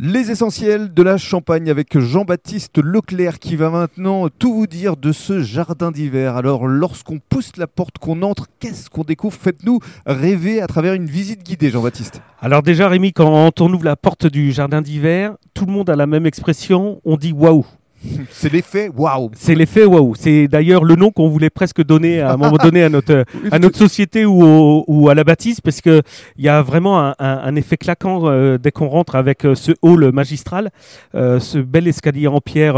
Les essentiels de la Champagne avec Jean-Baptiste Leclerc qui va maintenant tout vous dire de ce jardin d'hiver. Alors lorsqu'on pousse la porte, qu'on entre, qu'est-ce qu'on découvre? Faites-nous rêver à travers une visite guidée, Jean-Baptiste. Alors déjà Rémi, quand on ouvre la porte du jardin d'hiver, tout le monde a la même expression, on dit waouh. C'est l'effet waouh. C'est l'effet waouh. C'est d'ailleurs le nom qu'on voulait presque donner à un moment donné à notre, à notre société ou, au- ou à la bâtisse, parce que il y a vraiment un, un- un effet claquant euh, dès qu'on rentre avec euh, ce hall magistral, euh, ce bel escalier en pierre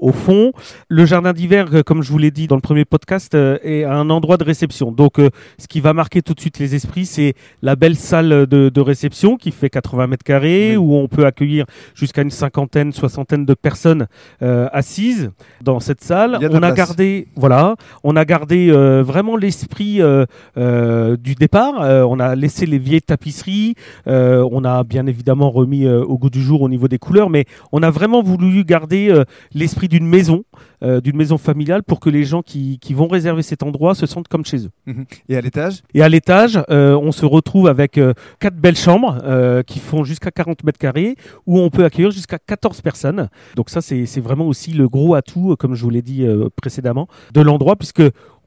au fond. Le jardin d'hiver, comme je vous l'ai dit dans le premier podcast, est un endroit de réception. Donc, ce qui va marquer tout de suite les esprits, c'est la belle salle de, de réception qui fait 80 mètres carrés, Oui. où on peut accueillir jusqu'à une cinquantaine, soixantaine de personnes euh, assises dans cette salle. A On a place. gardé, voilà, on a gardé euh, vraiment l'esprit euh, euh, du départ. Euh, on a laissé les vieilles tapisseries. euh, on a bien évidemment remis euh, au goût du jour au niveau des couleurs, mais on a vraiment voulu garder euh, l'esprit d'une maison, euh, d'une maison familiale, pour que les gens qui, qui vont réserver cet endroit se sentent comme chez eux. Mhm. Et à l'étage? Et à l'étage, euh, on se retrouve avec euh, quatre belles chambres euh, qui font jusqu'à 40 mètres carrés, où on peut accueillir jusqu'à 14 personnes. Donc ça, c'est vraiment aussi le gros atout, euh, comme je vous l'ai dit euh, précédemment, de l'endroit, puisque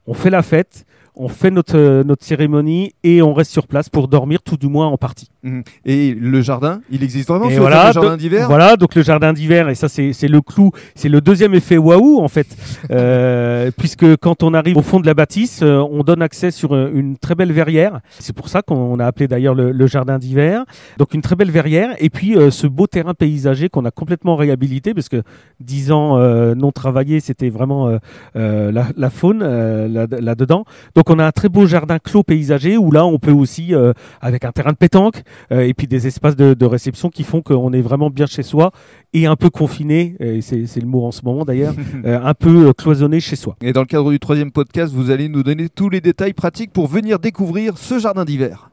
on fait la fête, on fait euh, notre cérémonie et on reste sur place pour dormir, tout du moins en partie. Mhm. Et le jardin, il existe vraiment Et voilà, fameux jardin d'hiver? Voilà, donc le jardin d'hiver, et ça c'est le clou, c'est le deuxième effet waouh en fait, Euh, puisque quand on arrive au fond de la bâtisse, euh, on donne accès sur euh, une très belle verrière. C'est pour ça qu'on a appelé d'ailleurs le, le jardin d'hiver. Donc une très belle verrière, et puis euh, ce beau terrain paysager qu'on a complètement réhabilité, parce que dix ans euh, non travaillés, c'était vraiment la, la faune là- là-dedans. Donc on a un très beau jardin clos paysager où là on peut aussi, euh, avec un terrain de pétanque, euh, et puis des espaces de, de réception qui font qu'on est vraiment bien chez soi et un peu confiné, et c'est c'est le mot en ce moment d'ailleurs, euh, un peu euh, cloisonné chez soi. Et dans le cadre du troisième podcast, vous allez nous donner tous les détails pratiques pour venir découvrir ce jardin d'hiver.